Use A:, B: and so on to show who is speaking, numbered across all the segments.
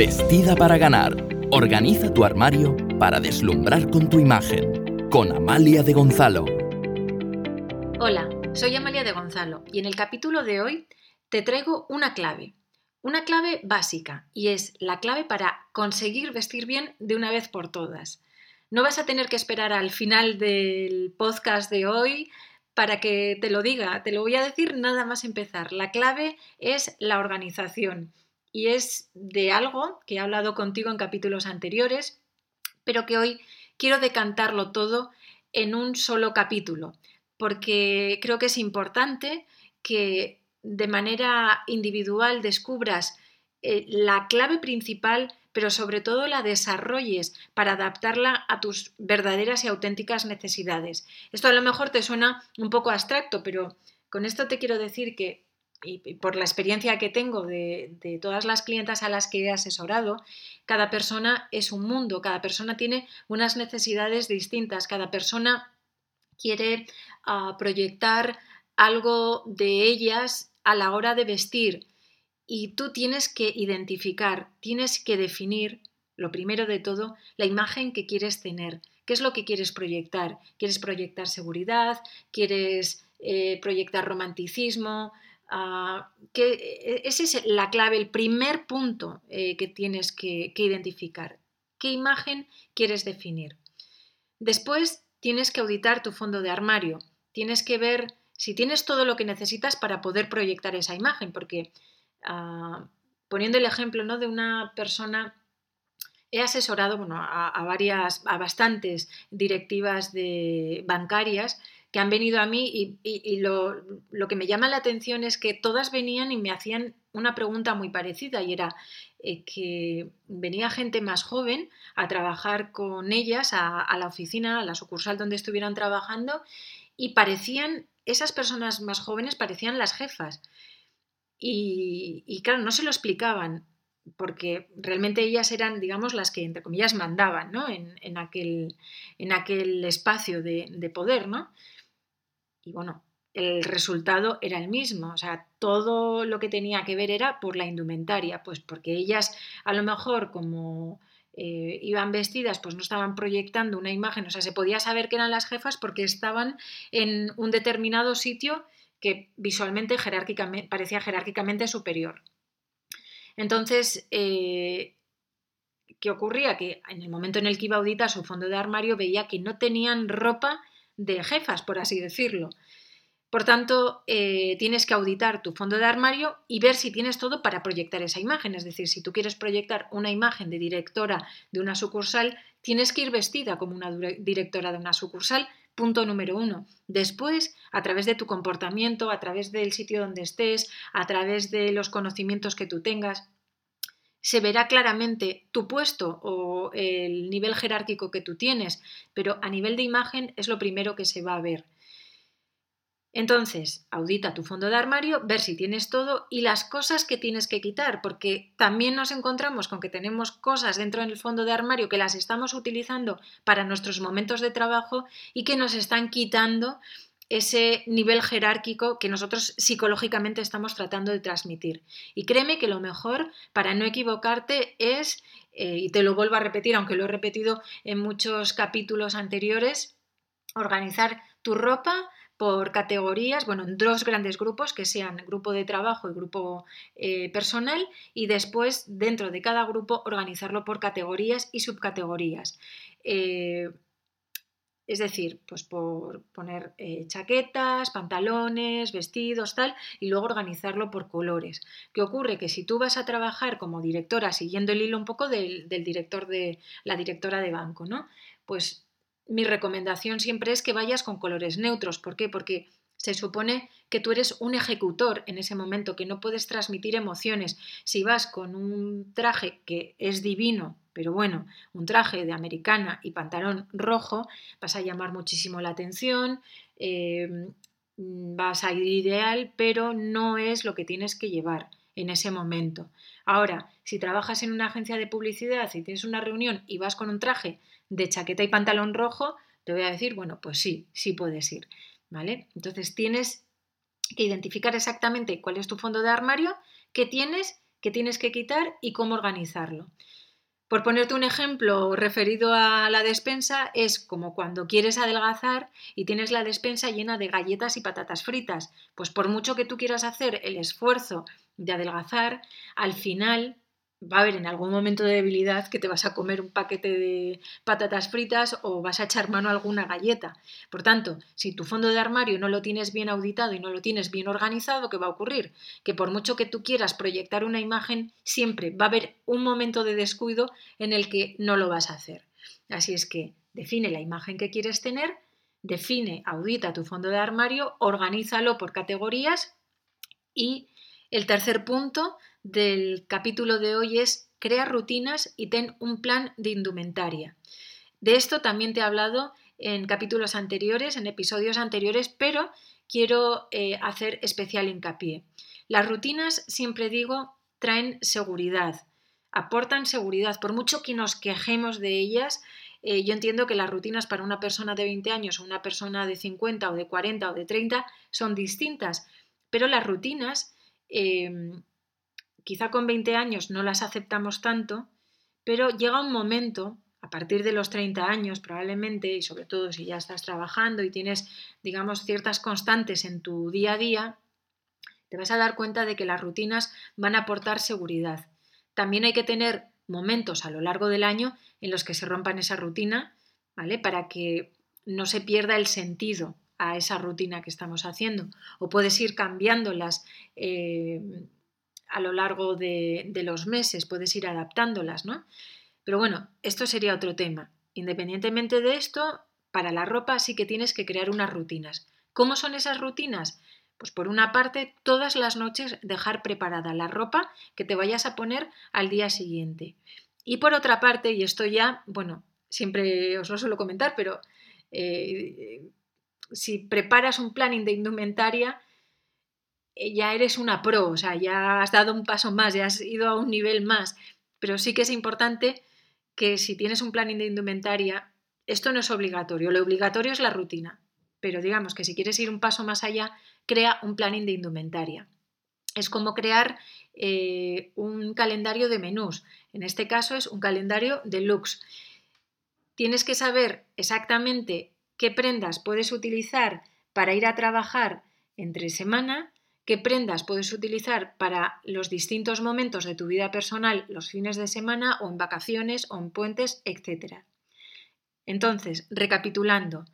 A: Vestida para ganar. Organiza tu armario para deslumbrar con tu imagen. Con Amalia de Gonzalo.
B: Hola, soy Amalia de Gonzalo y en el capítulo de hoy te traigo una clave. Una clave básica y es la clave para conseguir vestir bien de una vez por todas. No vas a tener que esperar al final del podcast de hoy para que te lo diga, te lo voy a decir nada más empezar. La clave es la organización y es de algo que he hablado contigo en capítulos anteriores, pero que hoy quiero decantarlo todo en un solo capítulo, porque creo que es importante que de manera individual descubras eh, la clave principal, pero sobre todo la desarrolles para adaptarla a tus verdaderas y auténticas necesidades. Esto a lo mejor te suena un poco abstracto, pero con esto te quiero decir que y por la experiencia que tengo de, todas las clientas a las que he asesorado, cada persona es un mundo, cada persona tiene unas necesidades distintas, cada persona quiere ah, proyectar algo de ellas a la hora de vestir y tú tienes que identificar, tienes que definir, lo primero de todo, la imagen que quieres tener. ¿Qué es lo que quieres proyectar? ¿Quieres proyectar seguridad? ¿Quieres eh, proyectar romanticismo? Ah, que e, esa es la clave, el primer punto eh, que tienes que, identificar. ¿Qué imagen quieres definir? Después tienes que auditar tu fondo de armario. Tienes que ver si tienes todo lo que necesitas para poder proyectar esa imagen, porque ah, poniendo el ejemplo ¿no? de una persona he asesorado bueno, a, varias, a bastantes directivas bancarias que han venido a mí y, lo, que me llama la atención es que todas venían y me hacían una pregunta muy parecida y era eh, que venía gente más joven a trabajar con ellas a, la oficina, a la sucursal donde estuvieran trabajando y parecían, esas personas más jóvenes parecían las jefas. Y, claro, no se lo explicaban porque realmente ellas eran, digamos, las que, entre comillas, mandaban ¿no? en, aquel, en aquel espacio de, de poder, ¿no? Y bueno, el resultado era el mismo, o sea, todo lo que tenía que ver era por la indumentaria, pues porque ellas a lo mejor como eh, iban vestidas, pues no estaban proyectando una imagen, o sea, se podía saber que eran las jefas porque estaban en un determinado sitio que visualmente jerárquicamente, parecía jerárquicamente superior. Entonces, eh, ¿qué ocurría? Que en el momento en el que iba a auditar su fondo de armario veía que no tenían ropa de jefas, por así decirlo. Por tanto, eh, tienes que auditar tu fondo de armario y ver si tienes todo para proyectar esa imagen. Es decir, si tú quieres proyectar una imagen de directora de una sucursal, tienes que ir vestida como una directora de una sucursal. Punto número uno. Después, a través de tu comportamiento, a través del sitio donde estés, a través de los conocimientos que tú tengas, se verá claramente tu puesto o el nivel jerárquico que tú tienes, pero a nivel de imagen es lo primero que se va a ver. Entonces, audita tu fondo de armario, ver si tienes todo y las cosas que tienes que quitar, porque también nos encontramos con que tenemos cosas dentro del fondo de armario que las estamos utilizando para nuestros momentos de trabajo y que nos están quitando ese nivel jerárquico que nosotros psicológicamente estamos tratando de transmitir. Y créeme que lo mejor para no equivocarte es, eh, y te lo vuelvo a repetir, aunque lo he repetido en muchos capítulos anteriores, organizar tu ropa por categorías, bueno, en dos grandes grupos, que sean grupo de trabajo y grupo eh, personal, y después dentro de cada grupo organizarlo por categorías y subcategorías. Eh, es decir, pues por poner eh, chaquetas, pantalones, vestidos, tal, y luego organizarlo por colores. ¿Qué ocurre? Que si tú vas a trabajar como directora, siguiendo el hilo un poco del, del director de la directora de banco, ¿no? Pues mi recomendación siempre es que vayas con colores neutros. ¿Por qué? Porque se supone que tú eres un ejecutor en ese momento, que no puedes transmitir emociones. Si vas con un traje que es divino, pero bueno, un traje de americana y pantalón rojo, vas a llamar muchísimo la atención, em, vas a ir ideal, pero no es lo que tienes que llevar en ese momento. Ahora, si trabajas en una agencia de publicidad y tienes una reunión y vas con un traje de chaqueta y pantalón rojo, te voy a decir, bueno, pues sí, sí puedes ir, ¿vale? Entonces tienes que identificar exactamente cuál es tu fondo de armario, qué tienes qué tienes que quitar y cómo organizarlo. Por ponerte un ejemplo referido a la despensa, es como cuando quieres adelgazar y tienes la despensa llena de galletas y patatas fritas. Pues por mucho que tú quieras hacer el esfuerzo de adelgazar, al final va a haber en algún momento de debilidad que te vas a comer un paquete de patatas fritas o vas a echar mano a alguna galleta. Por tanto, si tu fondo de armario no lo tienes bien auditado y no lo tienes bien organizado, ¿qué va a ocurrir? Que por mucho que tú quieras proyectar una imagen, siempre va a haber un momento de descuido en el que no lo vas a hacer. Así es que define la imagen que quieres tener, define, audita tu fondo de armario, organízalo por categorías y el tercer punto del capítulo de hoy es crea rutinas y ten un plan de indumentaria. De esto también te he hablado en capítulos anteriores, en episodios anteriores, pero quiero eh, hacer especial hincapié. Las rutinas, siempre digo, traen seguridad, aportan seguridad. Por mucho que nos quejemos de ellas, eh, yo entiendo que las rutinas para una persona de 20 años o una persona de 50 o de 40 o de 30 son distintas, pero las rutinas em, quizá con 20 años no las aceptamos tanto, pero llega un momento, a partir de los 30 años probablemente, y sobre todo si ya estás trabajando y tienes, digamos, ciertas constantes en tu día a día, te vas a dar cuenta de que las rutinas van a aportar seguridad. También hay que tener momentos a lo largo del año en los que se rompan esa rutina, ¿vale? Para que no se pierda el sentido a esa rutina que estamos haciendo. O puedes ir cambiándolas eh, a lo largo de, los meses, puedes ir adaptándolas, ¿no? Pero bueno, esto sería otro tema. Independientemente de esto, para la ropa sí que tienes que crear unas rutinas. ¿Cómo son esas rutinas? Pues por una parte, todas las noches dejar preparada la ropa que te vayas a poner al día siguiente. Y por otra parte, y esto ya, bueno, siempre os lo suelo comentar, pero eh, si preparas un planning de indumentaria, ya eres una pro, o sea, ya has dado un paso más, ya has ido a un nivel más. Pero sí que es importante que si tienes un planning de indumentaria, esto no es obligatorio, lo obligatorio es la rutina. Pero digamos que si quieres ir un paso más allá, crea un planning de indumentaria. Es como crear eh, un calendario de menús. En este caso es un calendario de looks. Tienes que saber exactamente qué prendas puedes utilizar para ir a trabajar entre semana qué prendas puedes utilizar para los distintos momentos de tu vida personal, los fines de semana o en vacaciones o en puentes, etc. Entonces, recapitulando,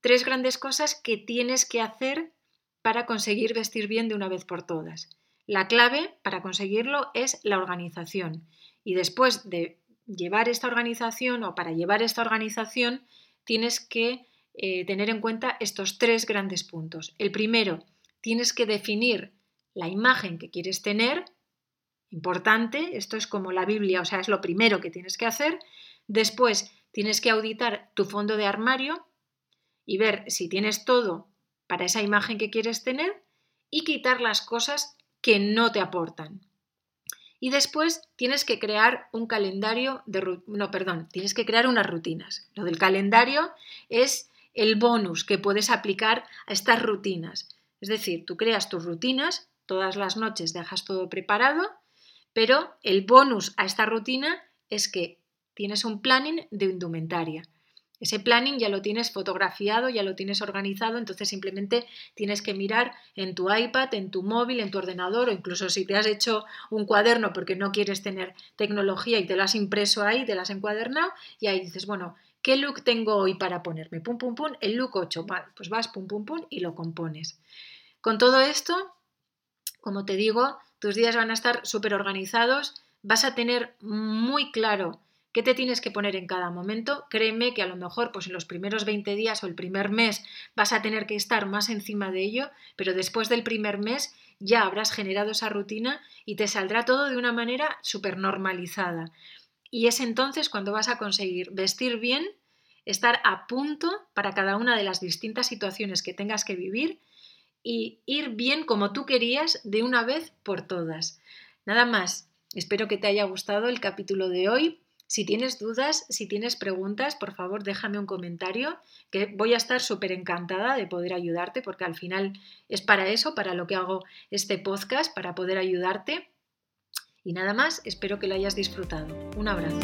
B: tres grandes cosas que tienes que hacer para conseguir vestir bien de una vez por todas. La clave para conseguirlo es la organización. Y después de llevar esta organización o para llevar esta organización, tienes que eh, tener en cuenta estos tres grandes puntos. El primero, tienes que definir la imagen que quieres tener, importante, esto es como la Biblia, o sea, es lo primero que tienes que hacer. Después tienes que auditar tu fondo de armario y ver si tienes todo para esa imagen que quieres tener y quitar las cosas que no te aportan. Y después tienes que crear un calendario de... No, perdón, tienes que crear unas rutinas. Lo del calendario es el bonus que puedes aplicar a estas rutinas. Es decir, tú creas tus rutinas, todas las noches dejas todo preparado, pero el bonus a esta rutina es que tienes un planning de indumentaria. Ese planning ya lo tienes fotografiado, ya lo tienes organizado, entonces simplemente tienes que mirar en tu iPad, en tu móvil, en tu ordenador o incluso si te has hecho un cuaderno porque no quieres tener tecnología y te lo has impreso ahí, te lo has encuadernado y ahí dices, bueno, ¿qué look tengo hoy para ponerme? Pum, pum, pum, el look 8, vale, pues vas, pum, pum, pum y lo compones. Con todo esto, como te digo, tus días van a estar súper organizados, vas a tener muy claro qué te tienes que poner en cada momento. Créeme que a lo mejor pues en los primeros 20 días o el primer mes vas a tener que estar más encima de ello, pero después del primer mes ya habrás generado esa rutina y te saldrá todo de una manera súper normalizada. Y es entonces cuando vas a conseguir vestir bien, estar a punto para cada una de las distintas situaciones que tengas que vivir y ir bien como tú querías de una vez por todas. Nada más, espero que te haya gustado el capítulo de hoy. Si tienes dudas, si tienes preguntas, por favor déjame un comentario, que voy a estar súper encantada de poder ayudarte, porque al final es para eso, para lo que hago este podcast, para poder ayudarte. Y nada más, espero que lo hayas disfrutado. Un abrazo.